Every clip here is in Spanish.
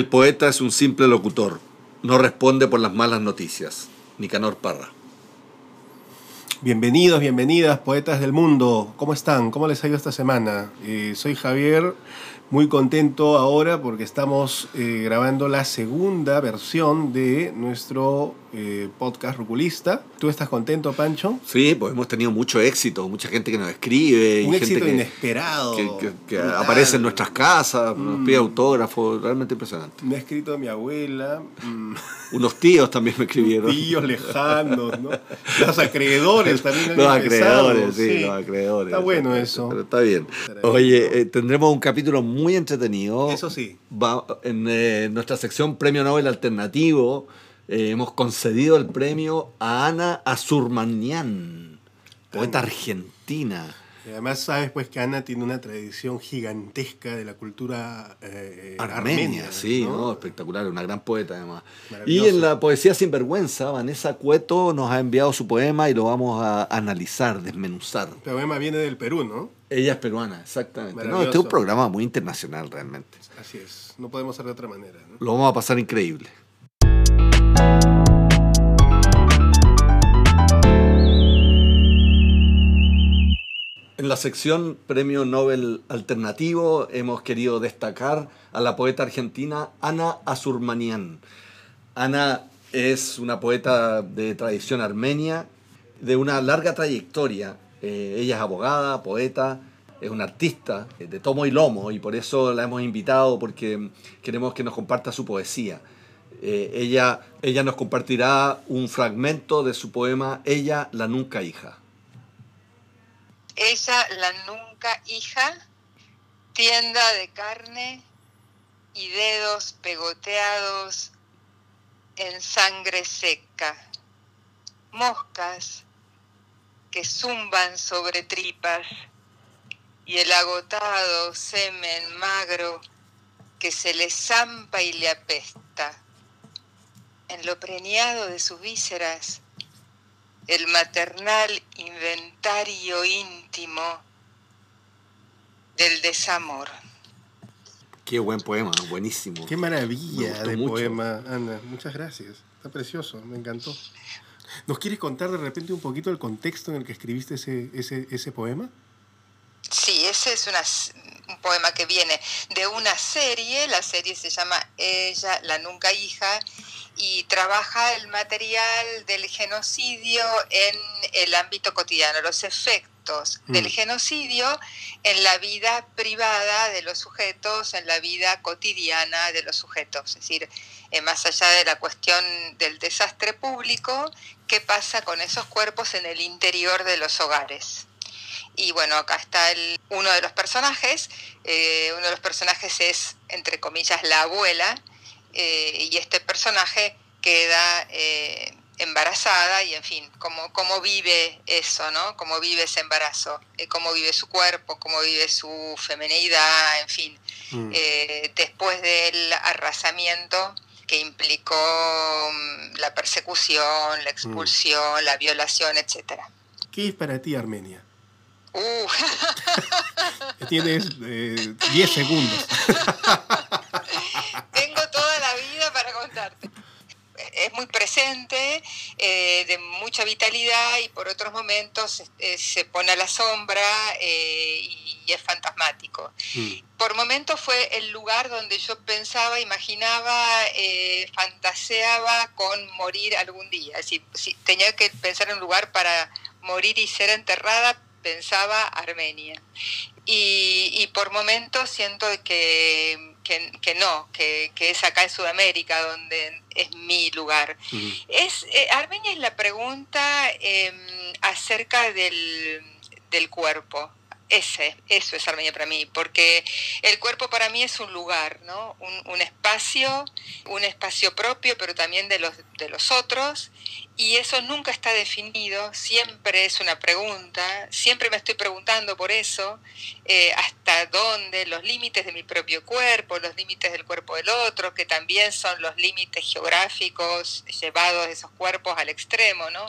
El poeta es un simple locutor, no responde por las malas noticias. Nicanor Parra. Bienvenidos, bienvenidas, poetas del mundo. ¿Cómo están? ¿Cómo les ha ido esta semana? Eh, soy Javier muy contento ahora porque estamos eh, grabando la segunda versión de nuestro eh, podcast Ruculista. ¿Tú estás contento, Pancho? Sí, pues hemos tenido mucho éxito, mucha gente que nos escribe. Un éxito gente inesperado. Que, aparece en nuestras casas, nos pide mm. autógrafos, realmente impresionante. Me ha escrito mi abuela. Mm. Unos tíos también me escribieron. Tíos lejanos, ¿no? Los acreedores también. los acreedores, sí, los acreedores. Está bueno eso. Pero está bien. Oye, eh, tendremos un capítulo muy entretenido. Eso sí. Va, en nuestra sección Premio Nobel Alternativo eh, hemos concedido el premio a Ana Azurmanian, poeta argentina. Además sabes pues que Ana tiene una tradición gigantesca de la cultura eh, armenia, sí, ¿no? espectacular, una gran poeta además. Y en la poesía sin vergüenza, Vanessa Cueto nos ha enviado su poema y lo vamos a analizar, desmenuzar. El poema viene del Perú, ¿no? Ella es peruana, exactamente. No, este es un programa muy internacional realmente. Así es, no podemos ser de otra manera. Lo vamos a pasar increíble. La sección Premio Nobel Alternativo hemos querido destacar a la poeta argentina Ana Azurmanian. Ana es una poeta de tradición armenia, de una larga trayectoria. Eh, ella es abogada, poeta, es una artista de tomo y lomo y por eso la hemos invitado porque queremos que nos comparta su poesía. Eh, ella, ella nos compartirá un fragmento de su poema Ella, la nunca hija. Ella, la nunca hija, tienda de carne y dedos pegoteados en sangre seca, moscas que zumban sobre tripas y el agotado semen magro que se le zampa y le apesta. En lo preñado de sus vísceras el maternal inventario íntimo del desamor. Qué buen poema, buenísimo. Qué maravilla de poema, Ana. Muchas gracias. Está precioso, me encantó. ¿Nos quieres contar de repente un poquito el contexto en el que escribiste ese, ese, ese poema? Sí, ese es un poema que viene de una serie, la serie se llama Ella, la nunca hija, y trabaja el material del genocidio en el ámbito cotidiano, los efectos del mm. genocidio en la vida privada de los sujetos, en la vida cotidiana de los sujetos. Es decir, eh, más allá de la cuestión del desastre público, ¿qué pasa con esos cuerpos en el interior de los hogares? Y bueno, acá está el, uno de los personajes. Eh, uno de los personajes es, entre comillas, la abuela, eh, y este personaje queda eh, embarazada y en fin, cómo, cómo vive eso, ¿no? Cómo vive ese embarazo, eh, cómo vive su cuerpo, cómo vive su femeneidad, en fin, mm. después del arrasamiento que implicó mm, la persecución, la expulsión, la violación, etc. ¿Qué es para ti Armenia? Uh. Tienes 10 segundos. es muy presente, eh, de mucha vitalidad y por otros momentos eh, se pone a la sombra eh, y, es fantasmático. Mm. Por momentos fue el lugar donde yo pensaba, imaginaba, fantaseaba con morir algún día. Si, si tenía que pensar en un lugar para morir y ser enterrada, pensaba Armenia. Y, y por momentos siento que que, no, que, es acá en Sudamérica donde es mi lugar. es, eh, Armenia es la pregunta em, acerca del, del cuerpo. Ese, eso es Armenia para mí, porque el cuerpo para mí es un lugar, ¿no? un, espacio, un espacio propio, pero también de los, de los otros, y eso nunca está definido, siempre es una pregunta, siempre me estoy preguntando por eso, eh, hasta dónde, los límites de mi propio cuerpo, los límites del cuerpo del otro, que también son los límites geográficos llevados de esos cuerpos al extremo, ¿no?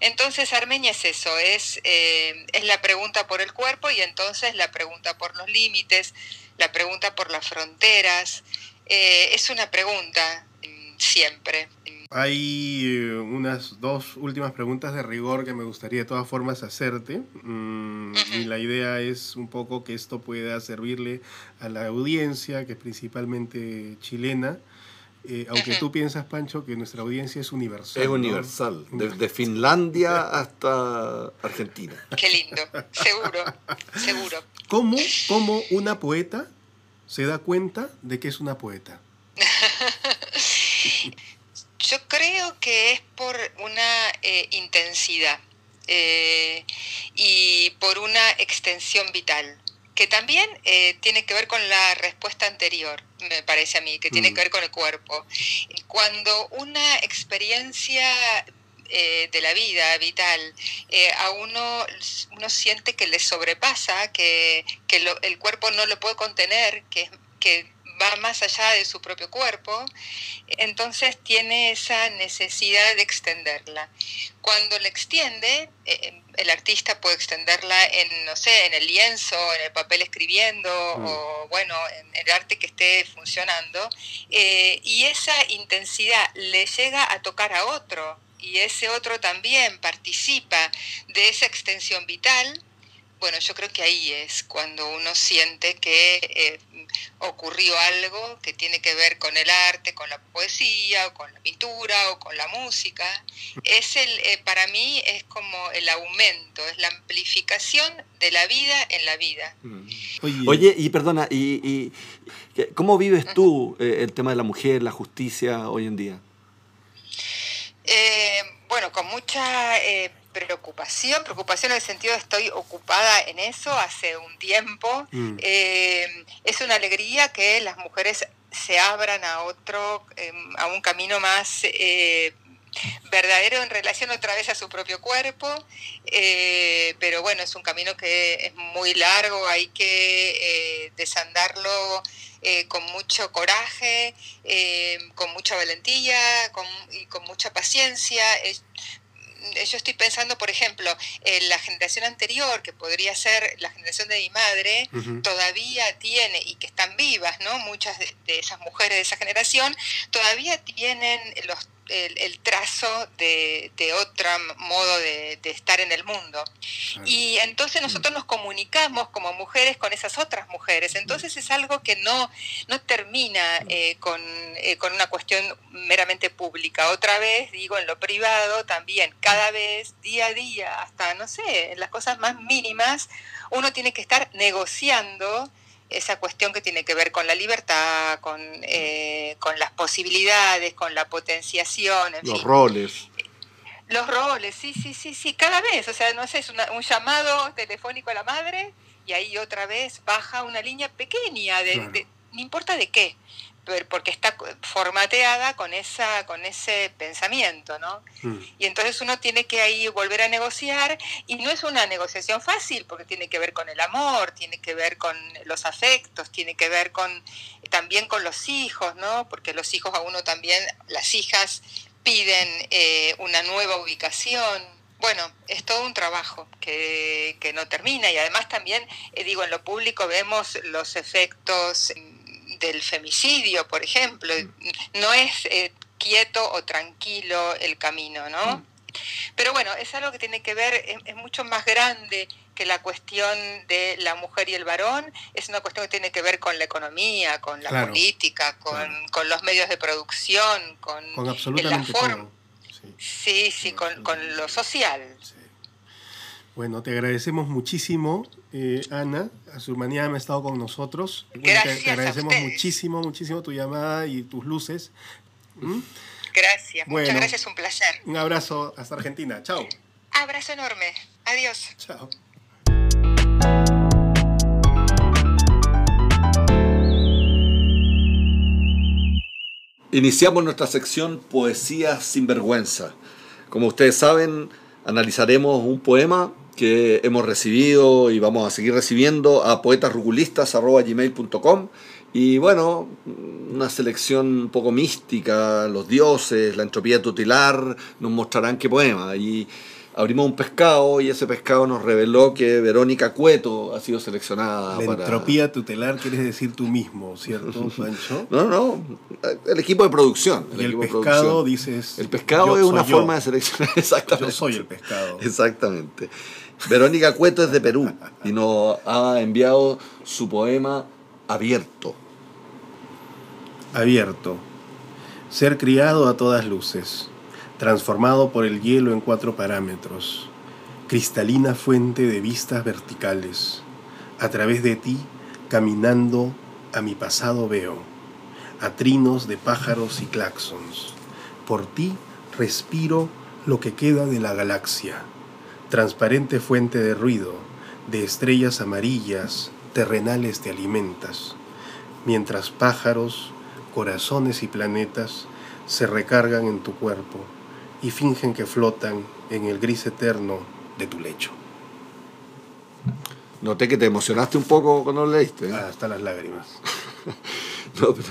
Entonces Armenia es eso, es, eh, es la pregunta por el cuerpo y entonces la pregunta por los límites, la pregunta por las fronteras, eh, es una pregunta mm, siempre. Hay eh, unas dos últimas preguntas de rigor que me gustaría de todas formas hacerte. Mm, y la idea es un poco que esto pueda servirle a la audiencia, que es principalmente chilena. Eh, aunque tú piensas, Pancho, que nuestra audiencia es universal. Es universal, desde Finlandia hasta Argentina. Qué lindo, seguro, seguro. ¿Cómo, ¿Cómo una poeta se da cuenta de que es una poeta? Yo creo que es por una eh, intensidad eh, y por una extensión vital, que también eh, tiene que ver con la respuesta anterior, me parece a mí, que tiene mm. que ver con el cuerpo. Cuando una experiencia de la vida vital, a uno, uno siente que le sobrepasa, que, el cuerpo no lo puede contener, que, que va más allá de su propio cuerpo, entonces tiene esa necesidad de extenderla. Cuando la extiende, eh, el artista puede extenderla en, no sé, en el lienzo, en el papel escribiendo mm. o, bueno, en el arte que esté funcionando, eh, y esa intensidad le llega a tocar a otro, y ese otro también participa de esa extensión vital, bueno, yo creo que ahí es cuando uno siente que eh, ocurrió algo que tiene que ver con el arte, con la poesía, o con la pintura, o con la música. Es el, eh, para mí es como el aumento, es la amplificación de la vida en la vida. Mm. Oye, y perdona, y, ¿cómo vives tú eh, el tema de la mujer, la justicia hoy en día? bueno, con mucha preocupación, preocupación en el sentido de estoy ocupada en eso hace un tiempo. Mm. Eh, es una alegría que las mujeres se abran a otro, em, a un camino más eh, verdadero en relación otra vez a su propio cuerpo, eh, pero bueno, es un camino que es muy largo, hay que desandarlo con mucho coraje, con mucha valentía y con mucha paciencia yo estoy pensando, por ejemplo, en la generación anterior, que podría ser la generación de mi madre, todavía tiene, y que están vivas, ¿no? Muchas de, esas mujeres de esa generación, todavía tienen los el, trazo de, de, otro modo de, estar en el mundo. Y entonces nosotros nos comunicamos como mujeres con esas otras mujeres. Entonces es algo que no, no termina eh, con, eh, con una cuestión meramente pública. Otra vez, digo, en lo privado también, cada vez, día a día, hasta, no sé, en las cosas más mínimas, uno tiene que estar negociando esa cuestión que tiene que ver con la libertad, con, eh, con las posibilidades, con la potenciación. Los roles. Los roles, sí, sí, sí, sí, cada vez. O sea, no sé, es un llamado telefónico a la madre y ahí otra vez baja una línea pequeña, de, no importa de qué porque está formateada con, esa, con ese pensamiento, ¿no? Mm. Y entonces uno tiene que ahí volver a negociar y no es una negociación fácil porque tiene que ver con el amor, tiene que ver con los afectos, tiene que ver con también con los hijos, ¿no? Porque los hijos a uno también, las hijas piden eh, una nueva ubicación. Bueno, es todo un trabajo que, que no termina y además también, eh, digo, en lo público vemos los efectos del femicidio, por ejemplo. No es eh, quieto o tranquilo el camino, ¿no? Mm. Pero bueno, es algo que tiene que ver, es, mucho más grande que la cuestión de la mujer y el varón, es una cuestión que tiene que ver con la economía, con la política, con, los medios de producción, con, la forma. Sí, sí, con, lo social. Bueno, te agradecemos muchísimo, eh, Ana. Azurmanía ha estado con nosotros. Gracias te, agradecemos muchísimo, muchísimo tu llamada y tus luces. ¿Mm? Gracias, muchas gracias, un placer. Un abrazo hasta Argentina. Chao. Abrazo enorme. Adiós. Chao. Iniciamos nuestra sección Poesía sin vergüenza. Como ustedes saben, analizaremos un poema que hemos recibido y vamos a seguir recibiendo a poetasrugulistas.com y bueno, una selección un poco mística, los dioses, la entropía tutelar, nos mostrarán qué poema. Y abrimos un pescado y ese pescado nos reveló que Verónica Cueto ha sido seleccionada La para... entropía tutelar quieres decir tú mismo, ¿cierto, Pancho? No, no, el equipo de producción. y el equipo de pescado producción. dices... El pescado es una yo. forma de seleccionar, exactamente. Yo soy el pescado. Exactamente. Verónica Cueto es de Perú y nos ha enviado su poema Abierto. Abierto. Ser criado a todas luces, transformado por el hielo en cuatro parámetros, cristalina fuente de vistas verticales. A través de ti, caminando a mi pasado veo, a trinos de pájaros y claxons. Por ti respiro lo que queda de la galaxia, transparente fuente de ruido, de estrellas amarillas, terrenales te alimentas, mientras pájaros, corazones y planetas se recargan en tu cuerpo y fingen que flotan en el gris eterno de tu lecho. Noté que te emocionaste un poco cuando lo leíste. ¿eh? Ah, Hasta las lágrimas. No, pero,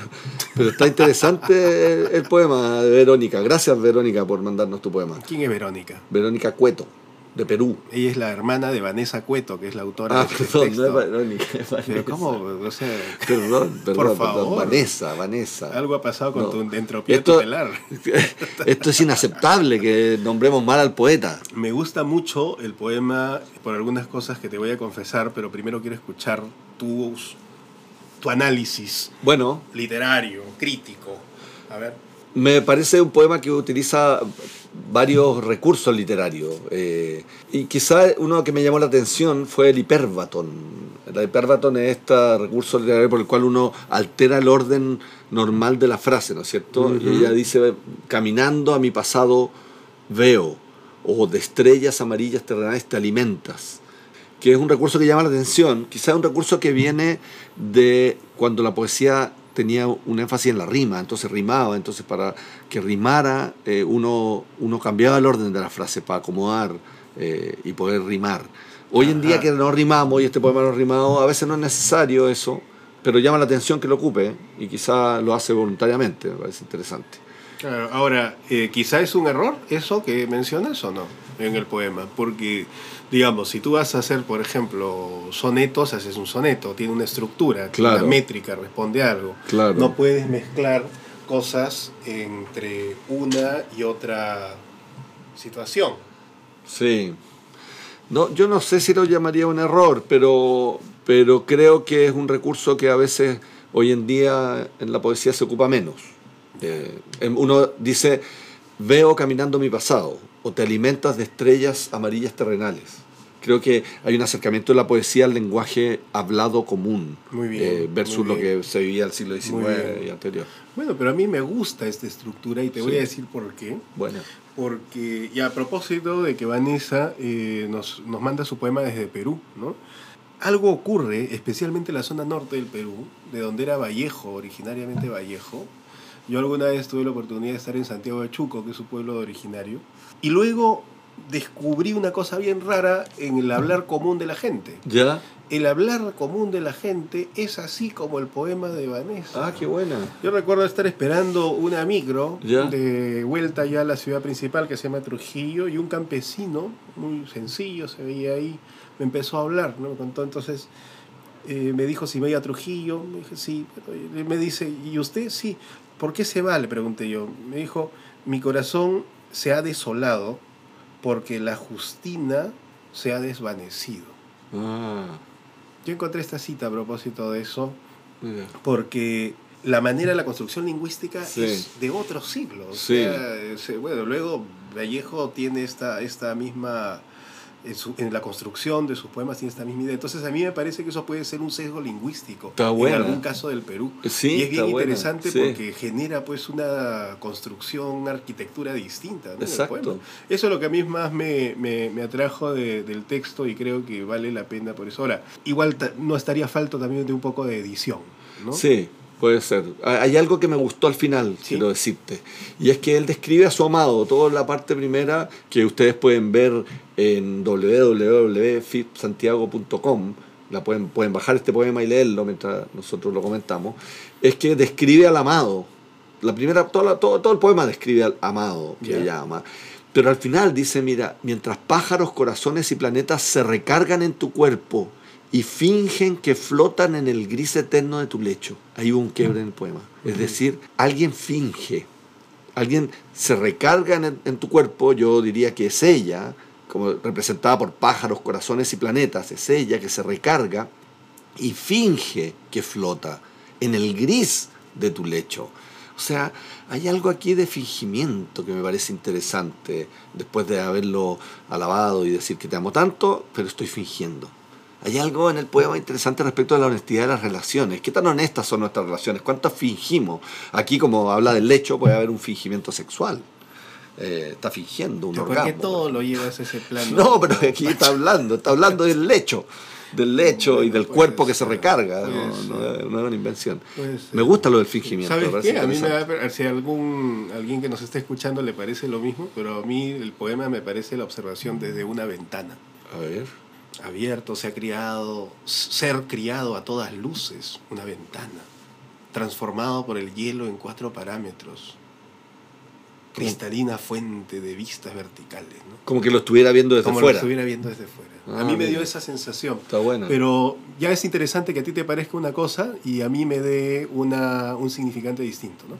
pero está interesante el, el poema de Verónica. Gracias, Verónica, por mandarnos tu poema. ¿Quién es Verónica? Verónica Cueto, de Perú. Ella es la hermana de Vanessa Cueto, que es la autora Ah, de este perdón, texto. no es Verónica. es Pero Vanessa. ¿cómo? O sea, Perdón, perdón, Por perdón. favor. Vanessa, Vanessa. algo ha pasado con No. tu entropía Esto- tutelar. Esto es inaceptable que nombremos mal al poeta. Me gusta mucho el poema por algunas cosas que te voy a confesar, pero primero quiero escuchar tus, tu análisis Bueno, literario, crítico. A ver. me parece un poema que utiliza varios recursos literarios. eh, y quizá uno que me llamó la atención fue el hiperbatón. El hiperbatón es este recurso literario por el cual uno altera el orden normal de la frase, ¿no es cierto? Y ella dice, caminando a mi pasado veo, o de estrellas amarillas terrenales te alimentas que es un recurso que llama la atención, quizás un recurso que viene de cuando la poesía tenía un énfasis en la rima, entonces rimaba, entonces para que rimara eh, uno, uno cambiaba el orden de la frase para acomodar eh, y poder rimar. Hoy en día que no rimamos y este poema no rimado, a veces no es necesario eso, pero llama la atención que lo ocupe y quizá lo hace voluntariamente, me parece interesante. Claro, ahora, eh, quizá es un error eso que mencionas o no en el poema, porque, digamos, si tú vas a hacer, por ejemplo, sonetos, haces un soneto, tiene una estructura, tiene Claro. una métrica, responde a algo. Claro. No puedes mezclar cosas entre una y otra situación. Sí. No, yo no sé si lo llamaría un error, pero, pero creo que es un recurso que a veces hoy en día en la poesía se ocupa menos. Eh, em- uno dice, veo caminando mi pasado, o te alimentas de estrellas amarillas terrenales. Creo que hay un acercamiento de la poesía al lenguaje hablado común, Muy bien, eh, versus muy lo bien. que se vivía el siglo XIX y anterior. Bueno, pero a mí me gusta esta estructura y te voy Sí. a decir por qué. Bueno, Porque, y a propósito de que Vanessa eh, nos, nos manda su poema desde Perú, ¿no? Algo ocurre, especialmente en la zona norte del Perú, de donde era Vallejo, originariamente Vallejo. Yo alguna vez tuve la oportunidad de estar en Santiago de Chuco, que es su pueblo de originario, y luego descubrí una cosa bien rara en el hablar común de la gente. ¿ya? El hablar común de la gente es así como el poema de Vanessa. Ah, qué buena. Yo recuerdo estar esperando una micro Ya. de vuelta ya a la ciudad principal que se llama Trujillo y un campesino, muy sencillo, se veía ahí, me empezó a hablar, ¿no? Me contó entonces, eh, me dijo si me iba a Trujillo, me dije sí, pero me dice, ¿y usted? Sí, ¿por qué se va? Le pregunté yo. Me dijo, mi corazón se ha desolado porque la Justina se ha desvanecido. Ah, Yo encontré esta cita a propósito de eso, mira. porque la manera de la construcción lingüística Sí. es de otros siglos. O Sí. sea, bueno, luego Vallejo tiene esta, esta misma, en, su- en la construcción de sus poemas tiene esta misma idea. Entonces a mí me parece que eso puede ser un sesgo lingüístico en algún caso del Perú. Sí, y es bien interesante sí. porque genera pues una construcción, una arquitectura distinta. ¿no? Exacto. Eso es lo que a mí más me, me, me atrajo de- del texto y creo que vale la pena por eso. Ahora, igual no estaría falto también de un poco de edición. ¿no? Sí, puede ser. Hay algo que me gustó al final, Sí. quiero decirte. Y es que él describe a su amado, toda la parte primera que ustedes pueden ver en www.fipsantiago.com. La pueden, pueden bajar este poema y leerlo mientras nosotros lo comentamos. Es que describe al amado. La primera, todo, todo, todo el poema describe al amado que Ya. ella ama. Pero al final dice, mira, mientras pájaros, corazones y planetas se recargan en tu cuerpo y fingen que flotan en el gris eterno de tu lecho. Hay un quiebre en el poema. Es decir, alguien finge, alguien se recarga en, en, tu cuerpo, yo diría que es ella, como representada por pájaros, corazones y planetas, es ella que se recarga y finge que flota en el gris de tu lecho. O sea, hay algo aquí de fingimiento que me parece interesante, después de haberlo alabado y decir que te amo tanto, pero estoy fingiendo. Hay algo en el poema interesante respecto a la honestidad de las relaciones. ¿Qué tan honestas son nuestras relaciones? ¿Cuántas fingimos? Aquí, como habla del lecho, puede haber un fingimiento sexual. Eh, está fingiendo un ¿Por orgasmo. qué todo lo llevas a ese plano? No, pero aquí está hablando, está hablando del lecho, del lecho y del cuerpo que se recarga, no, no- no es una invención. Me gusta lo del fingimiento. ¿Sabes qué? A mí me da, si algún alguien que nos esté escuchando le parece lo mismo, pero a mí el poema me parece la observación desde una ventana. A ver. Abierto, se ha criado, ser criado a todas luces, una ventana, transformado por el hielo en cuatro parámetros, cristalina fuente de vistas verticales, ¿no? Como que lo estuviera viendo desde como fuera. lo estuviera viendo desde fuera. Ah, a mí me dio esa sensación. Está bueno. Pero ya es interesante que a ti te parezca una cosa y a mí me dé una, un significante distinto. ¿no?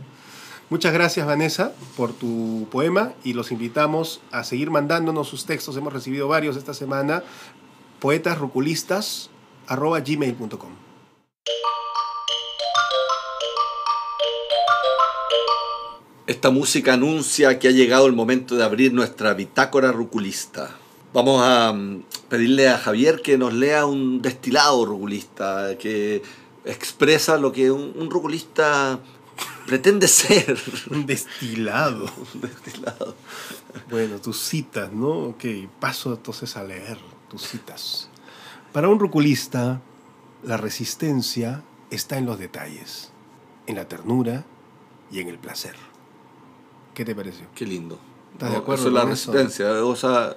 Muchas gracias Vanessa por tu poema y los invitamos a seguir mandándonos sus textos. Hemos recibido varios esta semana. Poetasruculistas arroba gmail.com. Esta música anuncia que ha llegado el momento de abrir nuestra bitácora ruculista. Vamos a mm, pedirle a Javier que nos lea un destilado ruculista que expresa lo que un, un ruculista pretende ser. Un destilado. Un destilado. Bueno, tus citas, ¿no? Ok, paso entonces a leer tus citas. Para un ruculista, la resistencia está en los detalles, en la ternura y en el placer. ¿Qué te pareció? Qué lindo. ¿Estás de acuerdo Eso es la eso? resistencia. O sea,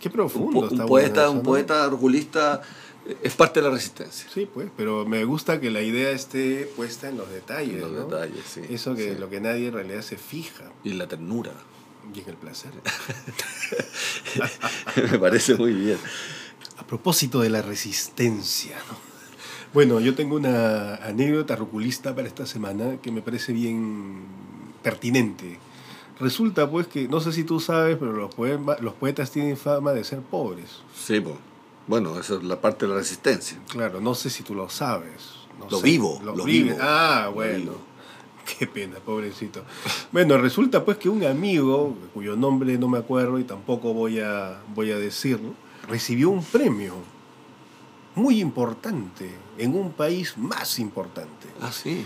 Qué un, profundo un está poeta, un poeta ruculista eh, es parte de la resistencia. Sí, pues, pero me gusta que la idea esté puesta en los detalles, Los ¿no? detalles, sí. Eso que sí. lo que nadie en realidad se fija Y la ternura. en el placer. Me parece muy bien. A propósito de la resistencia, ¿no? Bueno, yo tengo una anécdota ruculista para esta semana que me parece bien pertinente. Resulta pues que, no sé si tú sabes, pero los, poema- los poetas tienen fama de ser pobres. Sí, pues. Bueno, esa es la parte de la resistencia. Claro, no sé si tú lo sabes. no Lo sé. vivo, lo vivo. Ah, Lo bueno. vivo. Qué pena, pobrecito. Bueno, resulta pues que un amigo, cuyo nombre no me acuerdo y tampoco voy a, voy a decirlo, recibió un premio muy importante en un país más importante. Ah, sí.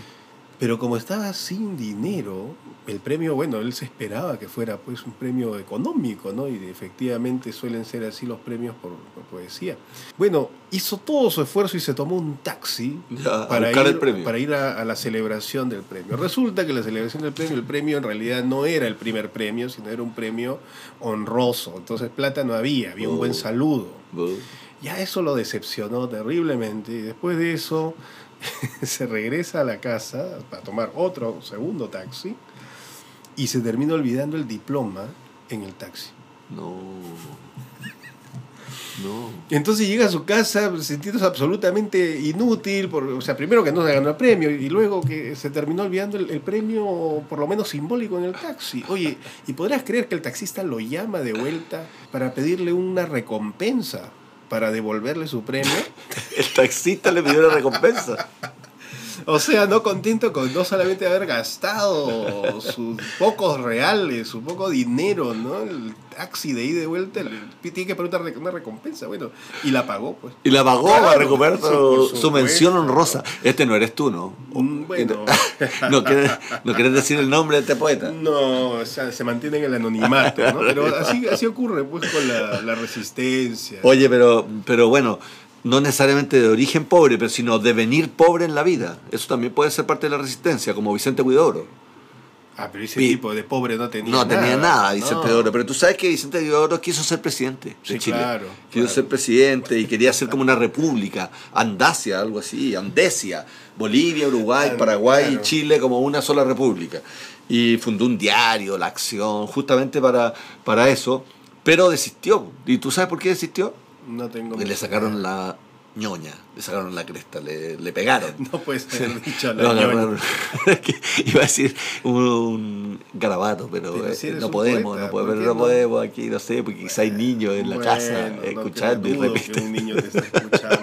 Pero como estaba sin dinero, el premio, bueno, él se esperaba que fuera pues un premio económico, ¿no? Y efectivamente suelen ser así los premios por, por poesía. Bueno, hizo todo su esfuerzo y se tomó un taxi Ya, para, ir, el premio. para ir a, a la celebración del premio. Resulta que la celebración del premio, el premio en realidad no era el primer premio, sino era un premio honroso. Entonces plata no había, había un buen Oh. saludo. Bu- Ya eso lo decepcionó terriblemente y después de eso se regresa a la casa para tomar otro segundo taxi y se termina olvidando el diploma en el taxi. No. No. Entonces llega a su casa sintiéndose absolutamente inútil, por, o sea, primero que no se ganó el premio y luego que se terminó olvidando el, el premio por lo menos simbólico en el taxi. Oye, ¿y podrás creer que el taxista lo llama de vuelta para pedirle una recompensa, para devolverle su premio? El taxista le pidió la recompensa. O sea, no contento con no solamente haber gastado sus pocos reales, su poco dinero, ¿no? El taxi de ida y de vuelta, tiene que poner una rec- una recompensa, bueno, y la pagó, pues. Y la pagó Claro, para recuperar su, su mención honrosa. Este no eres tú, ¿no? Bueno, ¿No quieres, ¿No quieres decir el nombre de este poeta? no, o sea, se mantiene en el anonimato, ¿no? Pero así, así ocurre, pues, con la, la resistencia. Oye, pero, pero bueno, no necesariamente de origen pobre, pero sino de venir pobre en la vida. Eso también puede ser parte de la resistencia, como Vicente Huidobro. Ah, pero ese Y- tipo de pobre no tenía No nada. tenía nada, Vicente no. Pero tú sabes que Vicente Huidobro quiso ser presidente de Sí, Chile. claro, Quiso claro. ser presidente y quería ser como una república, Andasia, algo así, Andesia, Bolivia, Uruguay, Paraguay y claro. Chile como una sola república. y fundó un diario, La Acción, justamente para, para eso, pero desistió. ¿Y tú sabes por qué desistió? No tengo. Porque le sacaron la ñoña, le sacaron la cresta, le, le pegaron. No puedes haber dicho la No, ñoña. Iba a decir un garabato, pero, Pero eh, si no un podemos, poeta, no podemos, ¿por qué no no? podemos aquí, no sé, porque quizá hay niños en la Bueno, casa no, escuchando y repiten. que un niño te está escuchando.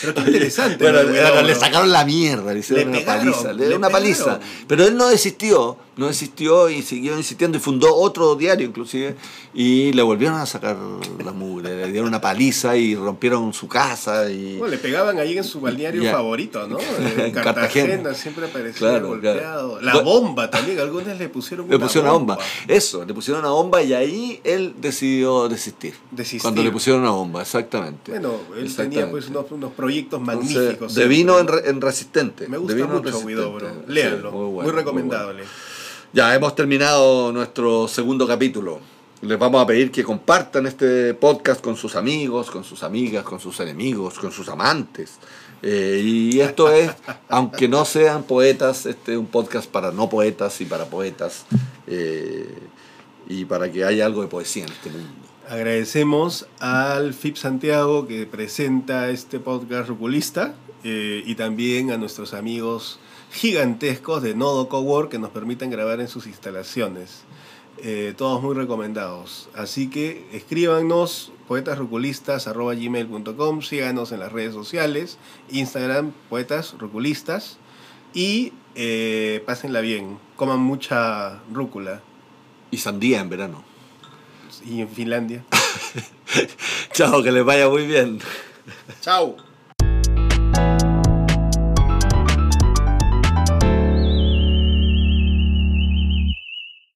Pero qué interesante. Bueno, ¿no? le, Bueno, le sacaron la mierda, le hicieron Le una paliza, le le dieron una paliza. Pero él no desistió, no desistió y siguió insistiendo y fundó otro diario inclusive y le volvieron a sacar la mugre, le dieron una paliza y rompieron su casa y... Bueno, le pegaban ahí en su balneario favorito, ¿no? En En Cartagena, Cartagena. siempre aparecía Claro, golpeado. claro. La bomba también, algunos le pusieron Le una pusieron una bomba. Eso, le pusieron una bomba y ahí él decidió desistir. Desistir. Cuando le pusieron una bomba, exactamente. Bueno, él Exactamente. tenía pues unos, unos proyectos Entonces, magníficos. de siempre. vino en, re- en resistente. Me de gusta vino mucho. Huidobro. Léanlo. muy muy, bueno, muy recomendable. Ya hemos terminado nuestro segundo capítulo. Les vamos a pedir que compartan este podcast con sus amigos, con sus amigas, con sus enemigos, con sus amantes. Eh, y esto es, aunque no sean poetas, este es un podcast para no poetas y para poetas. eh, y para que haya algo de poesía en este mundo. Agradecemos al FIP Santiago que presenta este podcast ruculista eh, y también a nuestros amigos gigantescos de Nodo Cowork que nos permiten grabar en sus instalaciones. Eh, todos muy recomendados. Así que escríbanos poetasruculistas.gmail.com, síganos en las redes sociales, Instagram, poetas ruculistas y eh, pásenla bien, coman mucha rúcula. Y sandía en verano. Y en Finlandia. Chao, que les vaya muy bien. Chao.